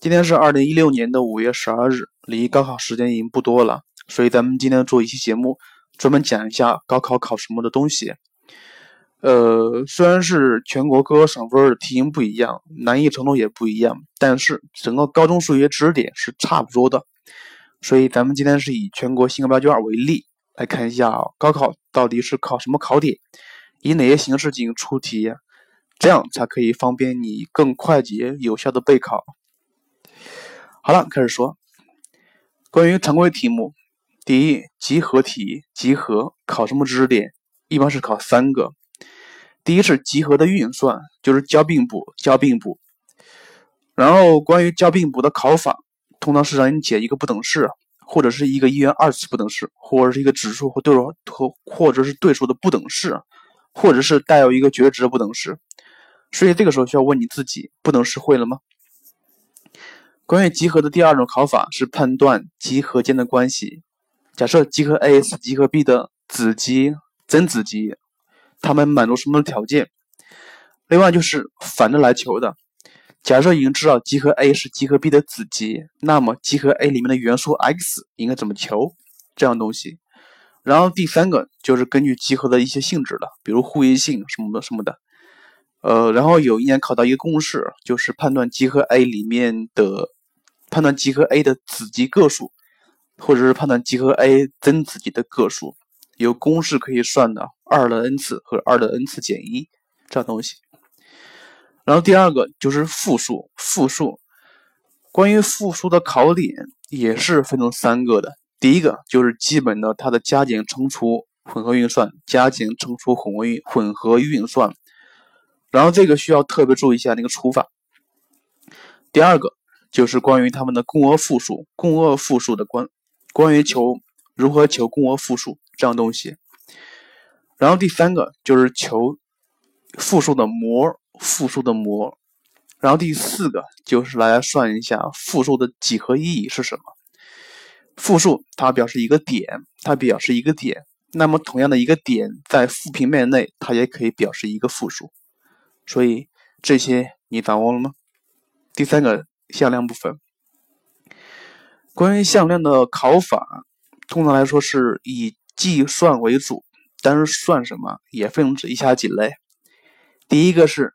今天是二零一六年的五月十二日，离高考时间已经不多了，所以咱们今天做一期节目，专门讲一下高考考什么的东西。呃，虽然是全国各个省份的题型不一样，难易程度也不一样，但是整个高中数学知识点是差不多的。所以咱们今天是以全国新课标卷为例，来看一下高考到底是考什么考点，以哪些形式进行出题，这样才可以方便你更快捷有效的备考。好了，开始说关于常规题目。第一，集合题，集合考什么知识点？一般是考三个。第一是集合的运算，就是交并补，交并补。然后关于交并补的考法，通常是让你解一个不等式，或者是一个一元二次不等式，或者是一个指数或对数和或者是对数的不等式，或者是带有一个绝对值的不等式。所以这个时候需要问你自己，不等式会了吗？关于集合的第二种考法是判断集合间的关系。假设集合 A 是集合 B 的子集、曾子集，它们满足什么条件？另外就是反着来求的。假设已经知道集合 A 是集合 B 的子集，那么集合 A 里面的元素 x 应该怎么求？这样东西。然后第三个就是根据集合的一些性质了，比如互异性什么的什么的。呃，然后有一年考到一个公式，就是判断集合 A 里面的。判断集合 A 的子集个数，或者是判断集合 A 增子集的个数，有公式可以算的，二的 n 次和二的 n 次减一这样东西。然后第二个就是复数，复数关于复数的考点也是分成三个的。第一个就是基本的它的加减乘除混合运算，加减乘除混合运混合运算。然后这个需要特别注意一下那个除法。第二个。就是关于他们的共轭复数，共轭复数的关，关于求如何求共轭复数这样东西。然后第三个就是求复数的模，复数的模。然后第四个就是来算一下复数的几何意义是什么。复数它表示一个点，它表示一个点。那么同样的一个点在复平面内，它也可以表示一个复数。所以这些你掌握了吗？第三个。向量部分，关于向量的考法，通常来说是以计算为主，但是算什么也分成以下几类。第一个是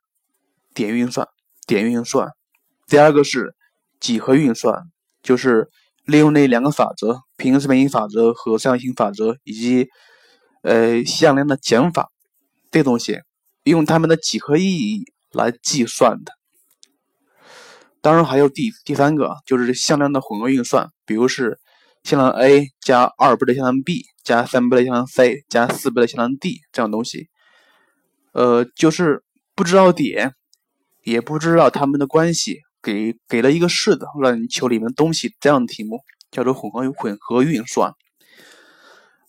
点运算，点运算；第二个是几何运算，就是利用那两个法则——平行四边形法则和三角形法则，以及呃向量的减法这东西，用它们的几何意义来计算的。当然还有第第三个，就是向量的混合运算，比如是向量 a 加二倍的向量 b 加三倍的向量 c 加四倍的向量 d 这样东西。呃，就是不知道点，也不知道它们的关系，给给了一个式子让你求里面东西，这样的题目叫做混合混合运算。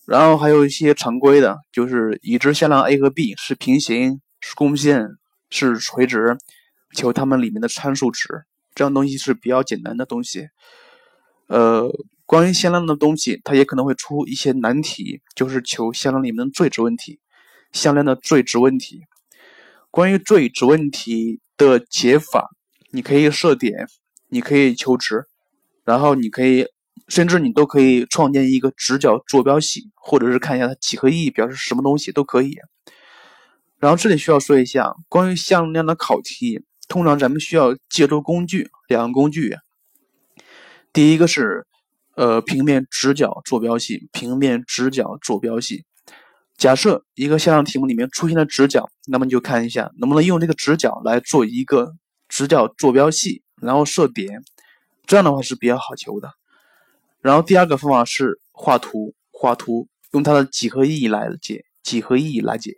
然后还有一些常规的，就是已知向量 a 和 b 是平行、是共线、是垂直，求它们里面的参数值。这样东西是比较简单的东西，呃，关于向量的东西，它也可能会出一些难题，就是求向量里面的最值问题，向量的最值问题。关于最值问题的解法，你可以设点，你可以求值，然后你可以，甚至你都可以创建一个直角坐标系，或者是看一下它几何意义表示什么东西都可以。然后这里需要说一下关于向量的考题。通常咱们需要借助工具，两个工具。第一个是呃平面直角坐标系，平面直角坐标系。假设一个向量题目里面出现了直角，那么你就看一下能不能用这个直角来做一个直角坐标系，然后设点，这样的话是比较好求的。然后第二个方法是画图，画图用它的几何意义来解，几何意义来解。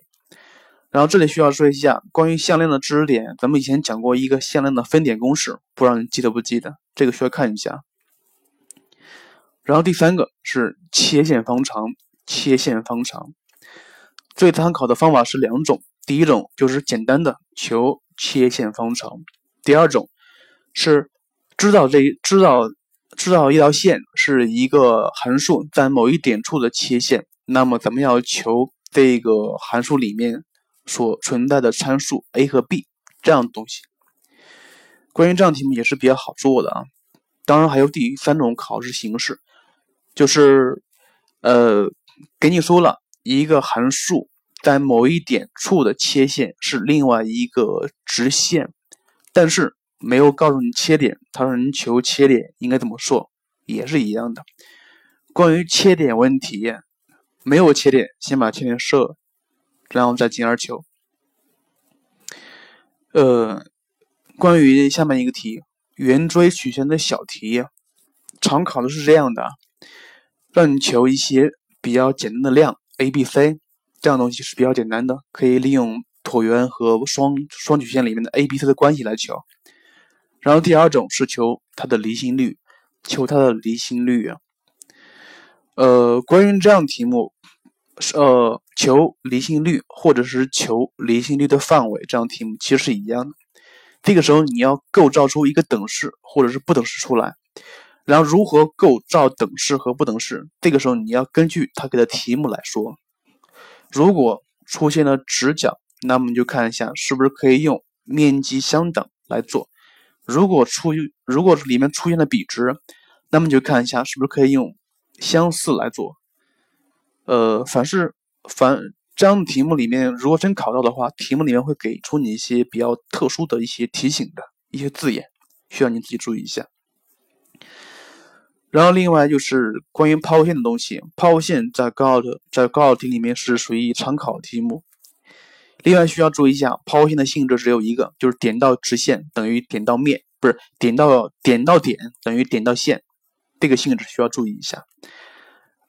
然后这里需要说一下关于向量的知识点，咱们以前讲过一个向量的分点公式，不知道你记得不记得？这个需要看一下。然后第三个是切线方程，切线方程最参考的方法是两种，第一种就是简单的求切线方程，第二种是知道这知道知道一条线是一个函数在某一点处的切线，那么咱们要求这个函数里面。所存在的参数 a 和 b 这样的东西。关于这样题目也是比较好做的啊。当然还有第三种考试形式，就是呃，给你说了一个函数在某一点处的切线是另外一个直线，但是没有告诉你切点，他让你求切点应该怎么做，也是一样的。关于切点问题，没有切点，先把切点设，然后再进而求。呃，关于下面一个题。圆锥曲线的小题，常考的是这样的，让你求一些比较简单的量 a、b、c，这样东西是比较简单的，可以利用椭圆和双双曲线里面的 a、b、c 的关系来求。然后第二种是求它的离心率，求它的离心率啊。呃，关于这样题目，呃，求离心率或者是求离心率的范围，这样题目其实是一样的。这个时候你要构造出一个等式或者是不等式出来，然后如何构造等式和不等式？这个时候你要根据他给的题目来说。如果出现了直角，那么你就看一下是不是可以用面积相等来做；如果出如果里面出现了比值，那么你就看一下是不是可以用相似来做。呃，凡是凡。这样的题目里面，如果真考到的话，题目里面会给出你一些比较特殊的一些提醒的一些字眼，需要你自己注意一下。然后另外就是关于抛物线的东西，抛物线在高考的在高考题里面是属于常考题目。另外需要注意一下，抛物线的性质只有一个，就是点到直线等于点到面，不是点到点到点等于点到线，这个性质需要注意一下。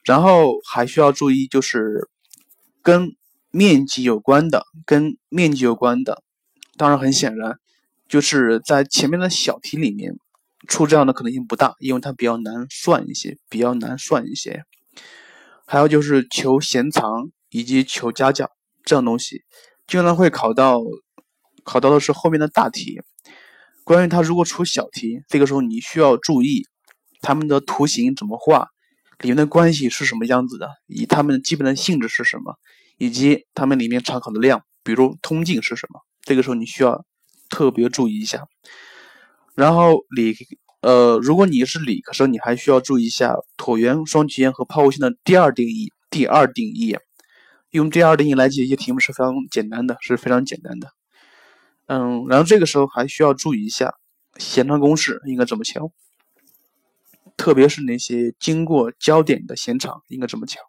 然后还需要注意就是跟。面积有关的，跟面积有关的，当然很显然，就是在前面的小题里面出这样的可能性不大，因为它比较难算一些，比较难算一些。还有就是求弦长以及求夹角这样东西，经常会考到，考到的是后面的大题。关于它如果出小题，这个时候你需要注意它们的图形怎么画，里面的关系是什么样子的，以它们基本的性质是什么。以及它们里面常考的量，比如通径是什么？这个时候你需要特别注意一下。然后理，呃，如果你是理科生，你还需要注意一下椭圆、双曲线和抛物线的第二定义。第二定义，用第二定义来解一些题目是非常简单的，是非常简单的。嗯，然后这个时候还需要注意一下弦长公式应该怎么求，特别是那些经过焦点的弦长应该怎么求。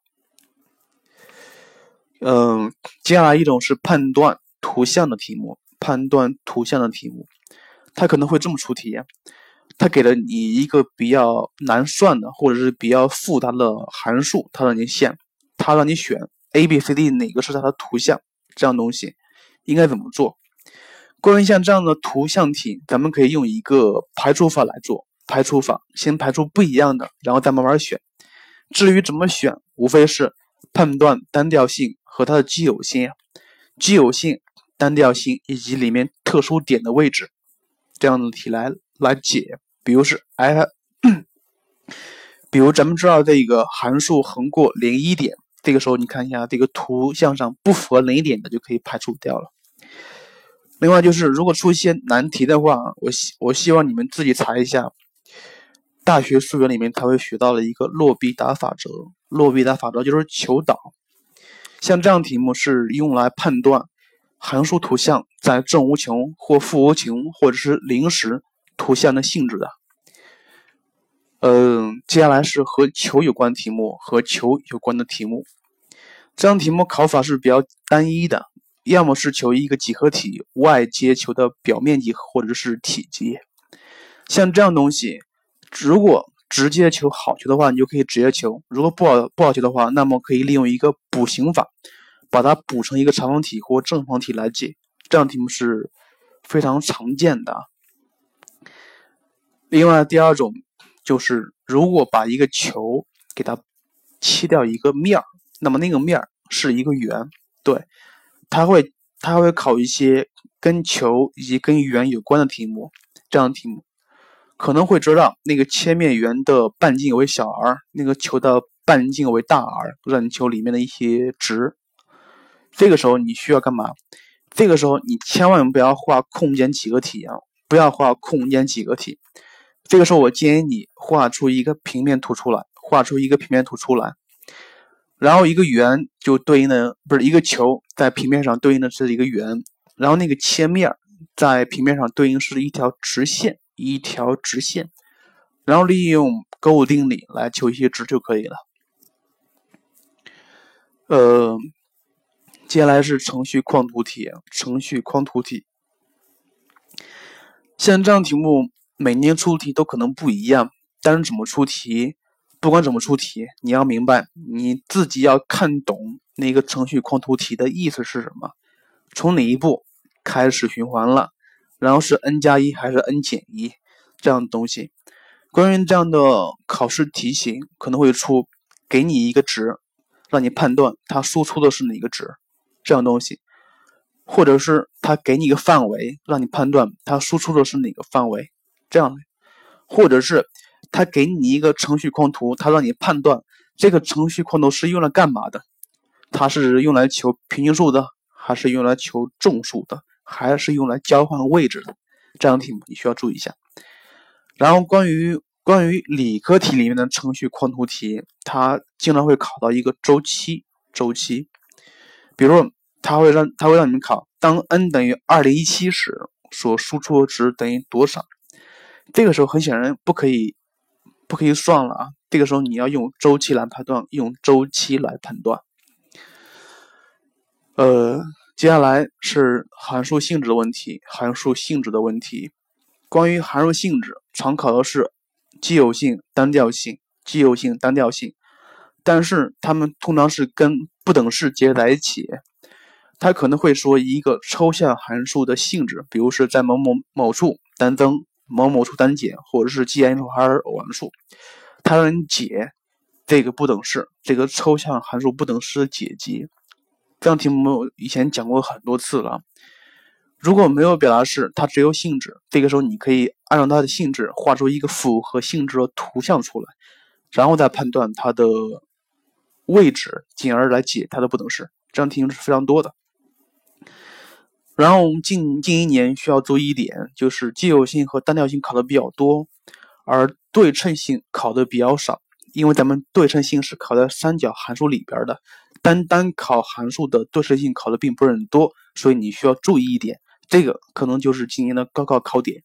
嗯，接下来一种是判断图像的题目，判断图像的题目，它可能会这么出题，它给了你一个比较难算的或者是比较复杂的函数，它让你选，它让你选 a、b、c、d 哪个是它的图像，这样东西应该怎么做？关于像这样的图像题，咱们可以用一个排除法来做，排除法先排除不一样的，然后再慢慢选。至于怎么选，无非是判断单调性。和它的奇偶性、奇偶性、单调性以及里面特殊点的位置，这样的题来来解。比如是 f，比如咱们知道这个函数横过零一点，这个时候你看一下这个图像上不符合零一点的就可以排除掉了。另外就是如果出现难题的话，我希我希望你们自己查一下，大学数学里面才会学到了一个洛必达法则。洛必达法则就是求导。像这样题目是用来判断函数图像在正无穷或负无穷或者是零时图像的性质的。嗯，接下来是和球有关题目，和球有关的题目。这样题目考法是比较单一的，要么是求一个几何体外接球的表面积或者是体积。像这样东西，如果直接求好求的话，你就可以直接求；如果不好不好求的话，那么可以利用一个补形法，把它补成一个长方体或正方体来解。这样题目是非常常见的。另外，第二种就是如果把一个球给它切掉一个面儿，那么那个面儿是一个圆。对，它会它会考一些跟球以及跟圆有关的题目。这样题目。可能会知道那个切面圆的半径为小 r，那个球的半径为大 R，让你求里面的一些值。这个时候你需要干嘛？这个时候你千万不要画空间几何体啊，不要画空间几何体。这个时候，我建议你画出一个平面图出来，画出一个平面图出来，然后一个圆就对应的不是一个球，在平面上对应的是一个圆，然后那个切面在平面上对应是一条直线，一条直线，然后利用勾股定理来求一些值就可以了。呃，接下来是程序框图题，程序框图题，像这样题目。每年出题都可能不一样，但是怎么出题，不管怎么出题，你要明白，你自己要看懂那个程序框图题的意思是什么，从哪一步开始循环了，然后是 n 加一还是 n 减一这样的东西。关于这样的考试题型，可能会出给你一个值，让你判断它输出的是哪个值，这样东西，或者是他给你一个范围，让你判断它输出的是哪个范围。这样，或者是他给你一个程序框图，他让你判断这个程序框图是用来干嘛的？它是用来求平均数的，还是用来求众数的，还是用来交换位置的？这样题目你需要注意一下。然后关于关于理科题里面的程序框图题，它经常会考到一个周期周期，比如它会让它会让你们考，当 n 等于二零一七时，所输出值等于多少？这个时候很显然不可以，不可以算了啊！这个时候你要用周期来判断，用周期来判断。呃，接下来是函数性质的问题，函数性质的问题。关于函数性质，常考的是奇偶性、单调性、奇偶性、单调性，但是它们通常是跟不等式结合在一起。它可能会说一个抽象函数的性质，比如是在某某某处单增。某某处单减，或者是奇函数还是偶函数，它让你解这个不等式，这个抽象函数不等式的解集。这样题目我以前讲过很多次了。如果没有表达式，它只有性质，这个时候你可以按照它的性质画出一个符合性质的图像出来，然后再判断它的位置，进而来解它的不等式。这样题型是非常多的。然后我们近近一年需要注意一点，就是奇偶性和单调性考的比较多，而对称性考的比较少。因为咱们对称性是考在三角函数里边的，单单考函数的对称性考的并不是很多，所以你需要注意一点。这个可能就是今年的高考考点。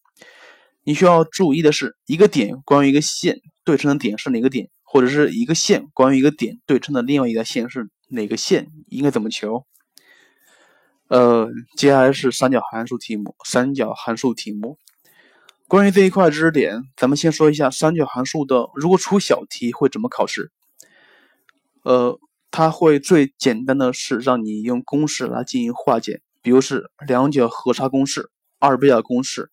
你需要注意的是，一个点关于一个线对称的点是哪个点，或者是一个线关于一个点对称的另外一个线是哪个线，应该怎么求？呃，接下来是三角函数题目。三角函数题目，关于这一块知识点，咱们先说一下三角函数的，如果出小题会怎么考试？呃，它会最简单的是让你用公式来进行化简，比如是两角和差公式、二倍角公式，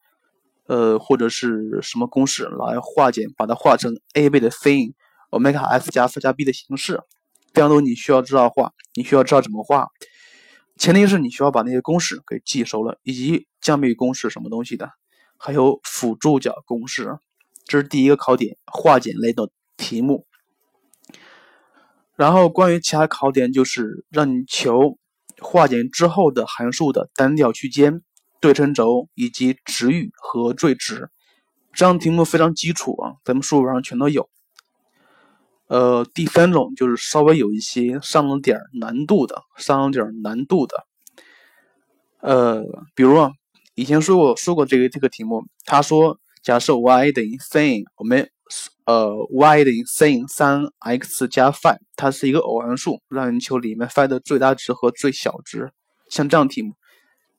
呃，或者是什么公式来化简，把它化成 a 倍的 sin 欧米伽 f 加 f 加 b 的形式。这样都你需要知道画，你需要知道怎么画。前提是你需要把那些公式给记熟了，以及降幂公式什么东西的，还有辅助角公式，这是第一个考点，化简类的题目。然后关于其他考点，就是让你求化简之后的函数的单调区间、对称轴以及值域和最值。这样题目非常基础啊，咱们书本上全都有。呃，第三种就是稍微有一些上了点难度的，上了点难度的。呃，比如啊，以前说过说过这个这个题目，他说假设 y 等于 sin，我们呃 y 等于 sin 三 x 加 phi，它是一个偶函数，让你求里面 phi 的最大值和最小值。像这样题目，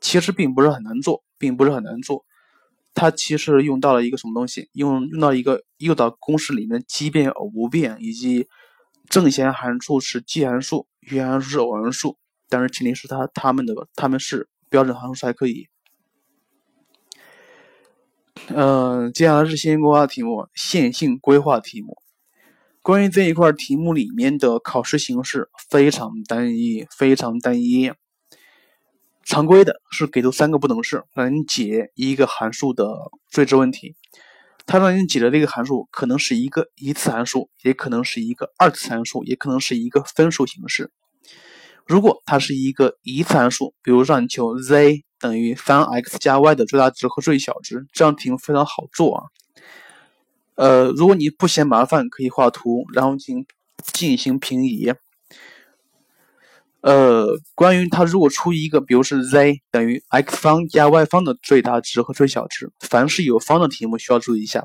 其实并不是很难做，并不是很难做。它其实用到了一个什么东西？用用到一个诱导公式里面奇变偶不变，以及正弦函数是奇函数，余函数是偶函数，但是前提是它它们的它们是标准函数才可以。嗯，接下来是线性规划题目，线性规划题目。关于这一块题目里面的考试形式非常单一，非常单一。常规的是给出三个不等式，让你解一个函数的最值问题。它让你解的这个函数可能是一个一次函数，也可能是一个二次函数，也可能是一个分数形式。如果它是一个一次函数，比如让你求 z 等于三 x 加 y 的最大值和最小值。这样题目非常好做啊。呃，如果你不嫌麻烦，可以画图，然后进行进行平移。呃，关于它如果出一个，比如是 z 等于 x 方加 y 方的最大值和最小值，凡是有方的题目需要注意一下。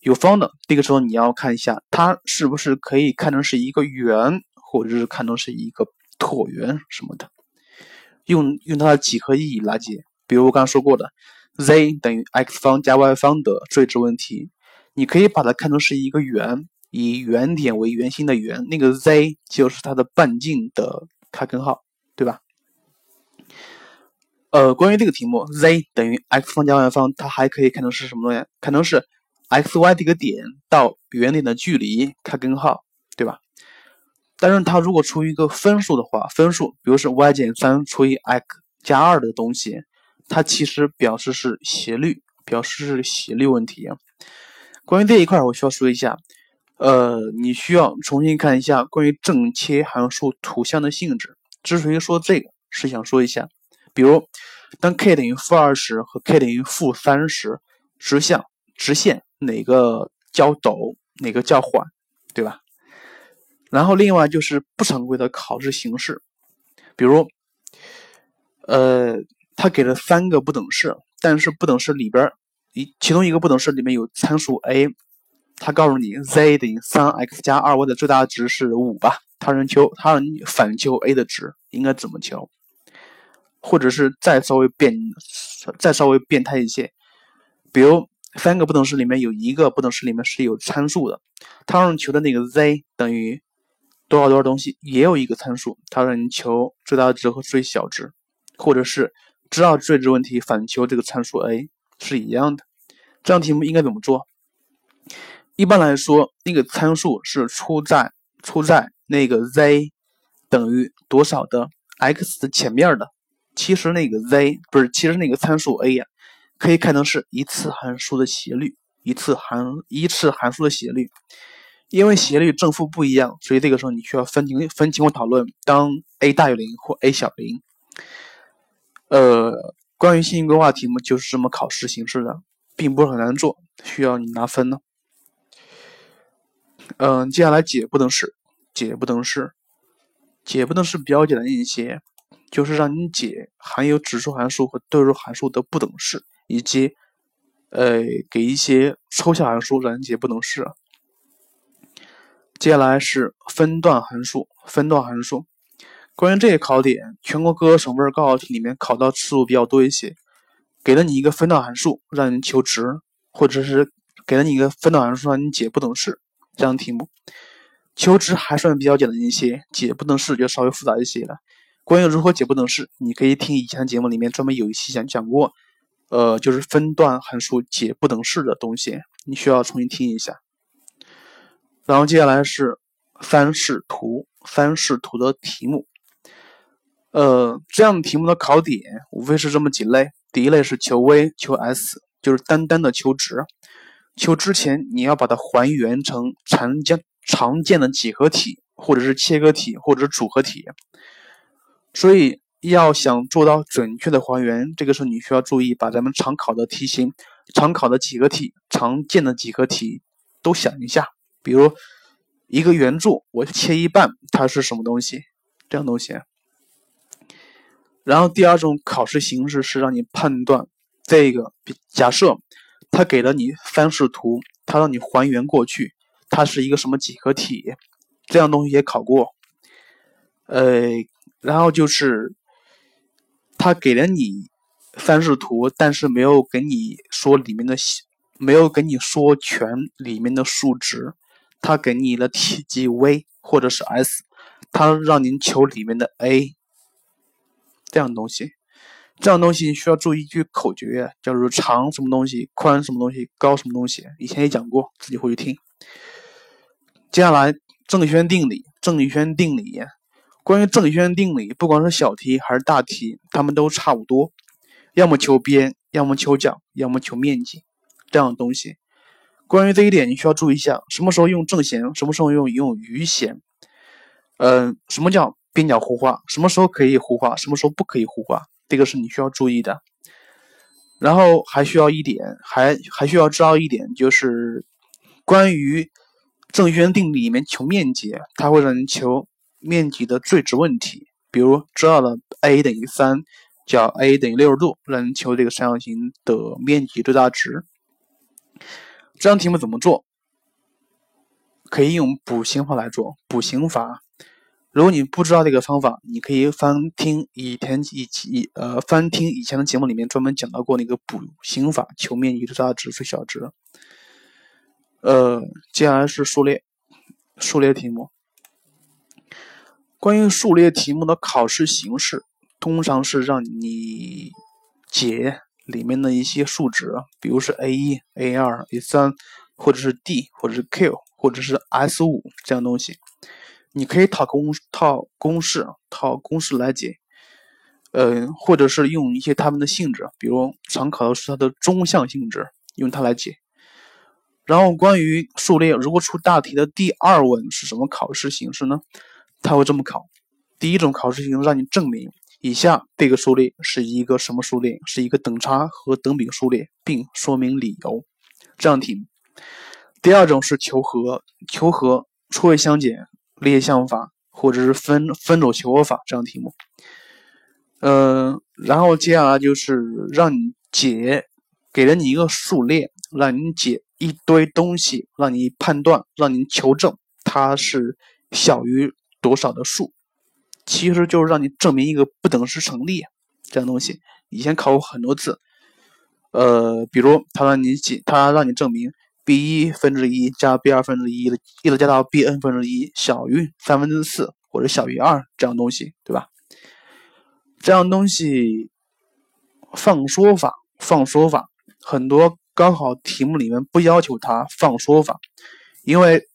有方的，这个时候你要看一下它是不是可以看成是一个圆，或者是看成是一个椭圆什么的，用用它的几何意义来解。比如我刚刚说过的 z 等于 x 方加 y 方的最值问题，你可以把它看成是一个圆，以原点为圆心的圆，那个 z 就是它的半径的。开根号，对吧？呃，关于这个题目，z 等于 x 方加 y 方，它还可以看成是什么东西？看成是 x y 这个点到原点的距离，开根号，对吧？但是它如果出一个分数的话，分数，比如是 y 减三除以 x 加二的东西，它其实表示是斜率，表示是斜率问题。关于这一块，我需要说一下。呃，你需要重新看一下关于正切函数图像的性质。之所以说这个，是想说一下，比如当 k 等于负二十和 k 等于负三十，直向直线哪个较陡，哪个较缓，对吧？然后另外就是不常规的考试形式，比如，呃，他给了三个不等式，但是不等式里边一其中一个不等式里面有参数 a。他告诉你，z 等于三 x 加二 y 的最大值是五吧？他让求，他让你反求 a 的值，应该怎么求？或者是再稍微变，再稍微变态一些，比如三个不等式里面有一个不等式里面是有参数的，他让你求的那个 z 等于多少多少东西，也有一个参数，它让你求最大值和最小值，或者是知道最值问题反求这个参数 a 是一样的。这样题目应该怎么做？一般来说，那个参数是出在出在那个 z 等于多少的 x 的前面的。其实那个 z 不是，其实那个参数 a 呀，可以看成是一次函数的斜率，一次函一次函数的斜率。因为斜率正负不一样，所以这个时候你需要分情分情况讨论。当 a 大于零或 a 小于零，呃，关于线性规划题目就是这么考试形式的，并不是很难做，需要你拿分呢。嗯，接下来解不等式，解不等式，解不等式比较简单一些，就是让你解含有指数函数和对数函数的不等式，以及呃给一些抽象函数让你解不等式。接下来是分段函数，分段函数。关于这个考点，全国各个省份高考题里面考到次数比较多一些，给了你一个分段函数让你求值，或者是给了你一个分段函数让你解不等式。这样题目求值还算比较简单一些，解不等式就稍微复杂一些了。关于如何解不等式，你可以听以前的节目里面专门有一期讲讲过，呃，就是分段函数解不等式的东西，你需要重新听一下。然后接下来是三视图，三视图的题目，呃，这样题目的考点无非是这么几类，第一类是求 v 求 s，就是单单的求值。求之前，你要把它还原成常见常见的几何体，或者是切割体，或者是组合体。所以，要想做到准确的还原，这个时候你需要注意，把咱们常考的题型、常考的几何体、常见的几何体都想一下。比如，一个圆柱，我切一半，它是什么东西？这样东西。然后，第二种考试形式是让你判断这个假设。他给了你三视图，他让你还原过去，它是一个什么几何体？这样东西也考过。呃，然后就是他给了你三视图，但是没有跟你说里面的，没有跟你说全里面的数值，他给你了体积 v 或者是 s，他让您求里面的 a，这样东西。这样东西需要注意一句口诀，叫做长什么东西，宽什么东西，高什么东西。以前也讲过，自己回去听。接下来正弦定理，正弦定理。关于正弦定理，不管是小题还是大题，它们都差不多，要么求边，要么求角，要么求面积，这样的东西。关于这一点，你需要注意一下，什么时候用正弦，什么时候用用余弦。嗯，什么叫边角互化？什么时候可以互化？什么时候不可以互化？这个是你需要注意的。然后还需要一点，还还需要知道一点，就是关于正弦定理里面求面积，它会让你求面积的最值问题。比如知道了 a 等于三，角 a 等于六十度，让你求这个三角形的面积最大值。这张题目怎么做？可以用补形法来做。补形法，如果你不知道这个方法，你可以翻听以前以及呃翻听以前的节目里面专门讲到过那个补形法，求面积最大值最小值。呃，接下来是数列，数列题目。关于数列题目的考试形式，通常是让你解里面的一些数值，比如是 a 一、a 二、a 三，或者是 d，或者是 q，或者是 s 五这样东西。你可以套公套公式，套公式来解。呃，或者是用一些它们的性质，比如常考的是它的中项性质，用它来解。然后关于数列，如果出大题的第二问是什么考试形式呢？他会这么考：第一种考试形式让你证明以下这个数列是一个什么数列，是一个等差和等比数列，并说明理由。这样题目。第二种是求和，求和除位相减、列项法或者是分分组求和法这样题目。呃，然后接下来就是让你解，给了你一个数列，让你解一堆东西，让你判断，让你求证它是小于。多少的数，其实就是让你证明一个不等式成立这样东西。以前考过很多次，呃，比如他让你解，他让你证明 b 一分之一加 b 二分之一的，一直加到 b n 分之一小于三分之四或者小于二这样东西，对吧？这样东西放说法，放说法，很多高考题目里面不要求他放说法，因为。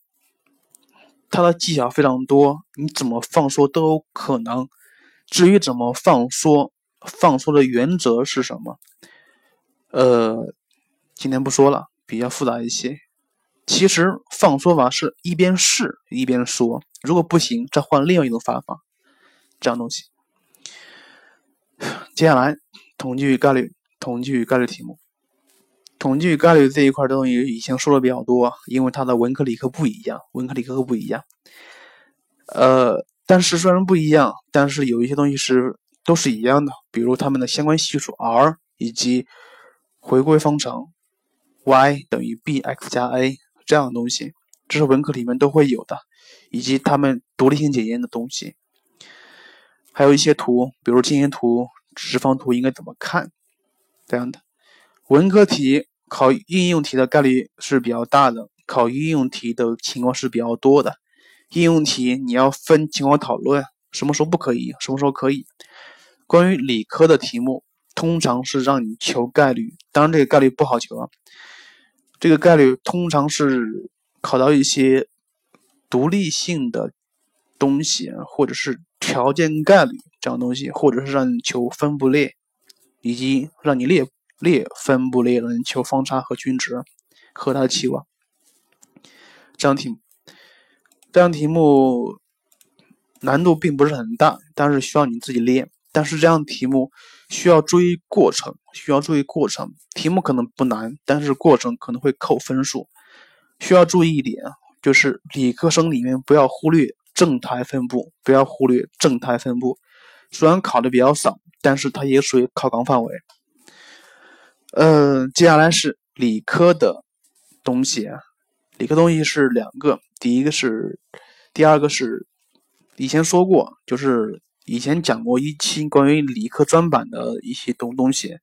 它的技巧非常多，你怎么放缩都有可能。至于怎么放缩，放缩的原则是什么？呃，今天不说了，比较复杂一些。其实放缩法是一边试一边说，如果不行，再换另一种方法。这样东西。接下来，统计与概率，统计与概率题目。统计概率这一块东西以前说的比较多，因为它的文科理科不一样，文科理科不一样。呃，但是虽然不一样，但是有一些东西是都是一样的，比如它们的相关系数 r 以及回归方程 y 等于 bx 加 a 这样的东西，这是文科里面都会有的，以及它们独立性检验的东西，还有一些图，比如经线图、直方图应该怎么看这样的。文科题考应用题的概率是比较大的，考应用题的情况是比较多的。应用题你要分情况讨论，什么时候不可以，什么时候可以。关于理科的题目，通常是让你求概率，当然这个概率不好求啊。这个概率通常是考到一些独立性的东西，或者是条件概率这样东西，或者是让你求分布列，以及让你列。列分布列能求方差和均值和它的期望。这样题目，这样题目难度并不是很大，但是需要你自己练。但是这样题目需要注意过程，需要注意过程。题目可能不难，但是过程可能会扣分数。需要注意一点，就是理科生里面不要忽略正态分布，不要忽略正态分布。虽然考的比较少，但是它也属于考纲范围。呃，接下来是理科的东西啊。理科东西是两个，第一个是，第二个是，以前说过，就是以前讲过一期关于理科专版的一些东东西。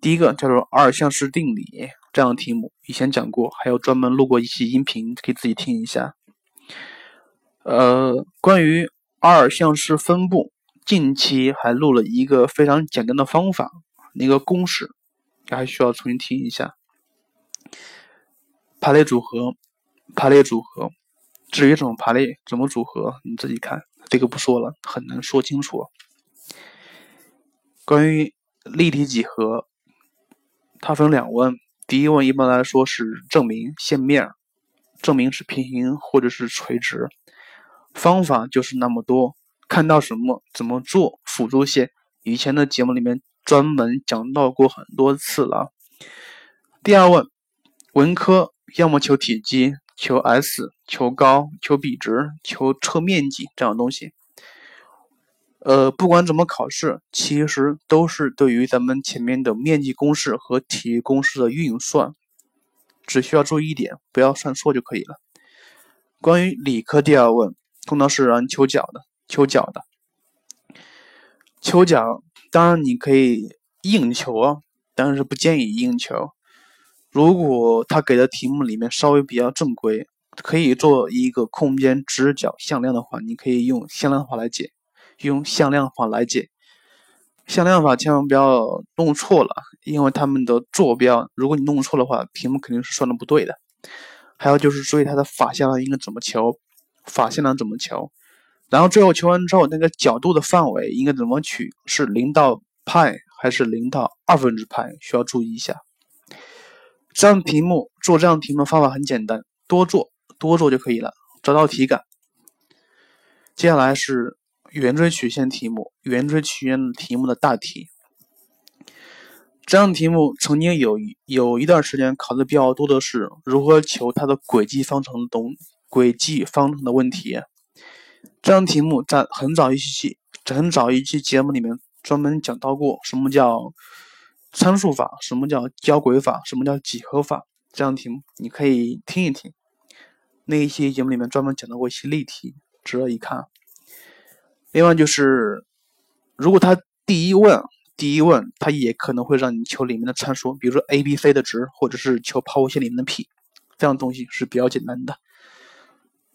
第一个叫做二项式定理这样的题目，以前讲过，还有专门录过一期音频，可以自己听一下。呃，关于二项式分布，近期还录了一个非常简单的方法，那个公式。还需要重新听一下排列组合，排列组合。至于怎么排列、怎么组合，你自己看，这个不说了，很难说清楚。关于立体几何，它分两问。第一问一般来说是证明线面，证明是平行或者是垂直。方法就是那么多，看到什么怎么做辅助线。以前的节目里面。专门讲到过很多次了。第二问，文科要么求体积、求 S、求高、求比值、求测面积这样东西。呃，不管怎么考试，其实都是对于咱们前面的面积公式和体积公式的运算，只需要注意一点，不要算错就可以了。关于理科第二问，通常是让求角的，求角的，求角，当然你可以硬求啊，但是不建议硬求。如果他给的题目里面稍微比较正规，可以做一个空间直角向量的话，你可以用向量法来解。用向量法来解，向量法千万不要弄错了，因为他们的坐标，如果你弄错的话，题目肯定是算的不对的。还有就是注意它的法向量应该怎么求，法向量怎么求，然后最后求完之后，那个角度的范围应该怎么取，是零到派还是零到二分之派，需要注意一下。这样题目做这样题目方法很简单，多做多做就可以了，找到体感。接下来是。圆锥曲线题目，圆锥曲线题目的大题，这样题目曾经有有一段时间考的比较多的是如何求它的轨迹方程东轨迹方程的问题。这样题目在很早一期期很早一期节目里面专门讲到过，什么叫参数法，什么叫交轨法，什么叫几何法。这样题目你可以听一听，那一期节目里面专门讲到过一些例题，值得一看。另外就是，如果他第一问第一问，他也可能会让你求里面的参数，比如说 a、b、c 的值，或者是求抛物线里面的 p，这样东西是比较简单的。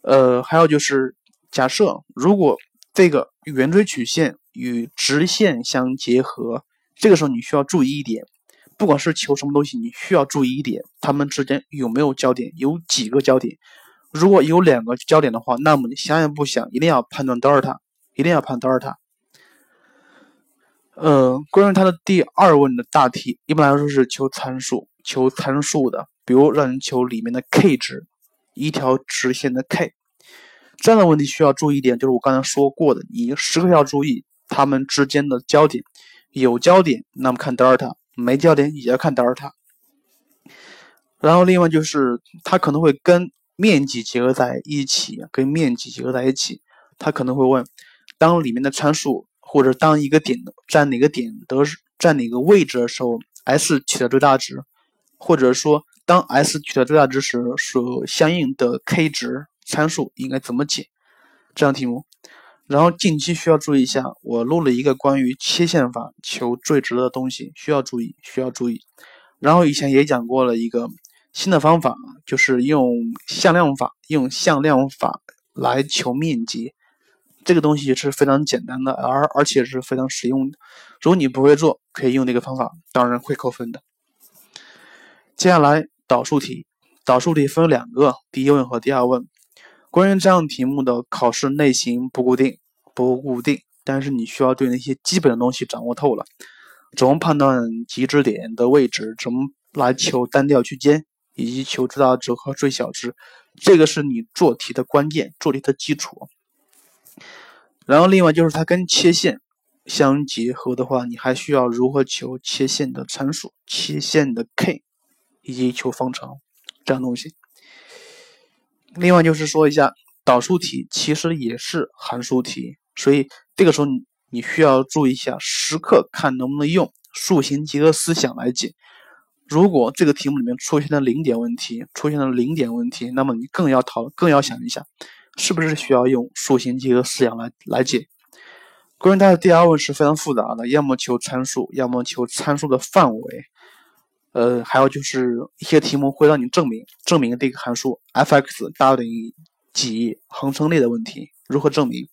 呃，还有就是，假设如果这个圆锥曲线与直线相结合，这个时候你需要注意一点，不管是求什么东西，你需要注意一点，它们之间有没有交点，有几个交点。如果有两个交点的话，那么你想也不想，一定要判断德尔塔。一定要判德尔塔。呃，关于它的第二问的大题，一般来说是求参数，求参数的，比如让你求里面的 k 值，一条直线的 k，这样的问题需要注意一点，就是我刚才说过的，你时刻要注意它们之间的交点，有交点那么看德尔塔，没交点也要看德尔塔。然后另外就是它可能会跟面积结合在一起，跟面积结合在一起，它可能会问。当里面的参数，或者当一个点占哪个点的占哪个位置的时候，S 取得最大值，或者说当 S 取得最大值时，所相应的 k 值参数应该怎么解？这样题目。然后近期需要注意一下，我录了一个关于切线法求最值的东西，需要注意，需要注意。然后以前也讲过了一个新的方法，就是用向量法，用向量法来求面积。这个东西是非常简单的，而而且是非常实用的。如果你不会做，可以用这个方法，当然会扣分的。接下来导数题，导数题分两个，第一问和第二问。关于这样题目的考试类型不固定，不固定，但是你需要对那些基本的东西掌握透了。怎么判断极值点的位置？怎么来求单调区间，以及求最大值和最小值？这个是你做题的关键，做题的基础。然后另外就是它跟切线相结合的话，你还需要如何求切线的参数、切线的 k，以及求方程这样东西。另外就是说一下导数题，其实也是函数题，所以这个时候你需要注意一下，时刻看能不能用数形结合思想来解。如果这个题目里面出现了零点问题，出现了零点问题，那么你更要讨更要想一下。是不是需要用数形结合思想来来解？关于它的第二问是非常复杂的，要么求参数，要么求参数的范围。呃，还有就是一些题目会让你证明证明这个函数 f(x) 大于等于几恒成立的问题，如何证明？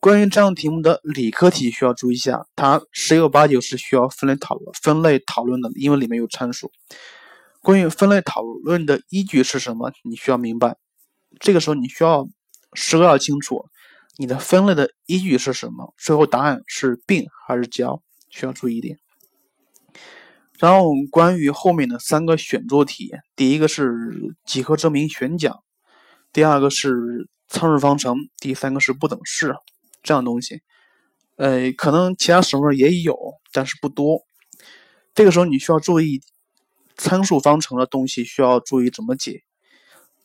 关于这样题目的理科题需要注意一下，它十有八九是需要分类讨论分类讨论的，因为里面有参数。关于分类讨论的依据是什么？你需要明白。这个时候你需要时刻要清楚你的分类的依据是什么，最后答案是并还是交，需要注意一点。然后我们关于后面的三个选做题，第一个是几何证明选讲，第二个是参数方程，第三个是不等式这样东西。呃，可能其他省份也有，但是不多。这个时候你需要注意参数方程的东西，需要注意怎么解。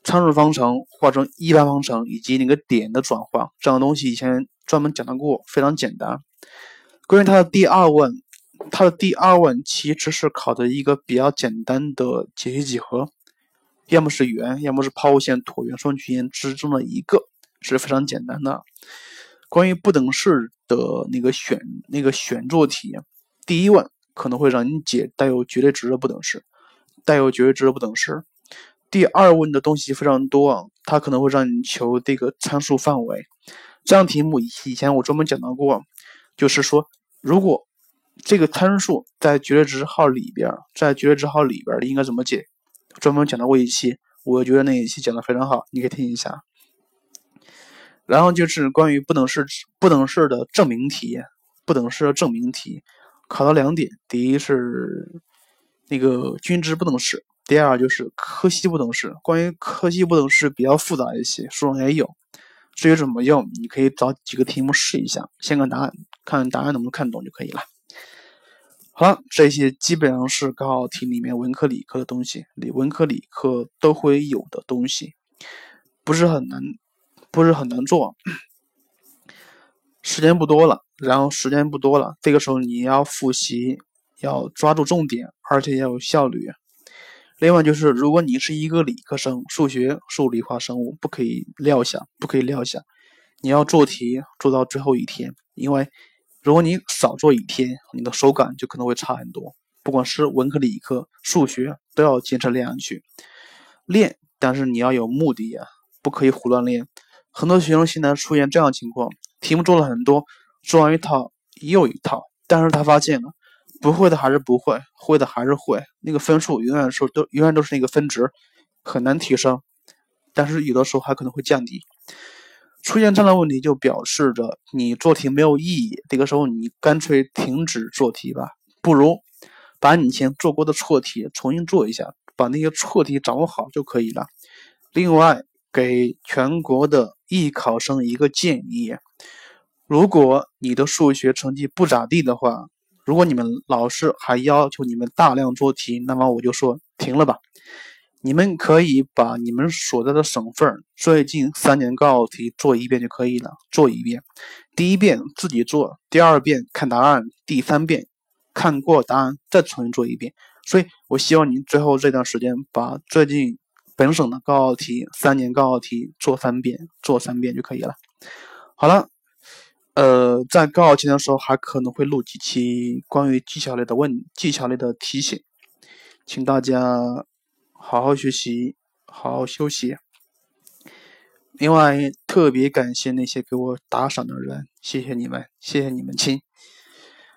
参数方程化成一般方程以及那个点的转化，这样东西以前专门讲到过，非常简单。关于它的第二问，它的第二问其实是考的一个比较简单的解析几何，要么是圆，要么是抛物线、椭圆、双曲线之中的一个，是非常简单的。关于不等式的那个选那个选做题，第一问可能会让你解带有绝对值的不等式，带有绝对值的不等式。第二问的东西非常多啊，它可能会让你求这个参数范围。这样题目以前我专门讲到过，就是说如果这个参数在绝对值号里边，在绝对值号里边应该怎么解，专门讲到过一期，我觉得那一期讲的非常好，你可以听一下。然后就是关于不等式不等式的证明题，不等式的证明题考到两点，第一是那个均值不等式。第二就是柯西不等式，关于柯西不等式比较复杂一些，书上也有。至于怎么用，你可以找几个题目试一下，先看答案，看答案能不能看懂就可以了。好了，这些基本上是高考题里面文科理科的东西，理文科理科都会有的东西，不是很难，不是很难做。时间不多了，然后时间不多了，这个时候你要复习，要抓住重点，而且要有效率。另外就是，如果你是一个理科生，数学、数理化、生物不可以撂下，不可以撂下，你要做题做到最后一天，因为如果你少做一天，你的手感就可能会差很多。不管是文科、理科，数学都要坚持练下去，练，但是你要有目的呀，不可以胡乱练。很多学生现在出现这样的情况，题目做了很多，做完一套又一套，但是他发现了。不会的还是不会，会的还是会，那个分数永远是都永远都是那个分值，很难提升，但是有的时候还可能会降低。出现这样的问题，就表示着你做题没有意义。这个时候你干脆停止做题吧，不如把你以前做过的错题重新做一下，把那些错题掌握好就可以了。另外，给全国的艺考生一个建议：如果你的数学成绩不咋地的话，如果你们老师还要求你们大量做题，那么我就说停了吧。你们可以把你们所在的省份最近三年高考题做一遍就可以了，做一遍。第一遍自己做，第二遍看答案，第三遍看过答案再重新做一遍。所以我希望您最后这段时间把最近本省的高考题三年高考题做三遍，做三遍就可以了。好了。呃，在高考前的时候，还可能会录几期关于技巧类的问技巧类的提醒，请大家好好学习，好好休息。另外，特别感谢那些给我打赏的人，谢谢你们，谢谢你们亲。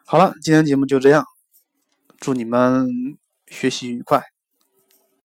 好了，今天节目就这样，祝你们学习愉快。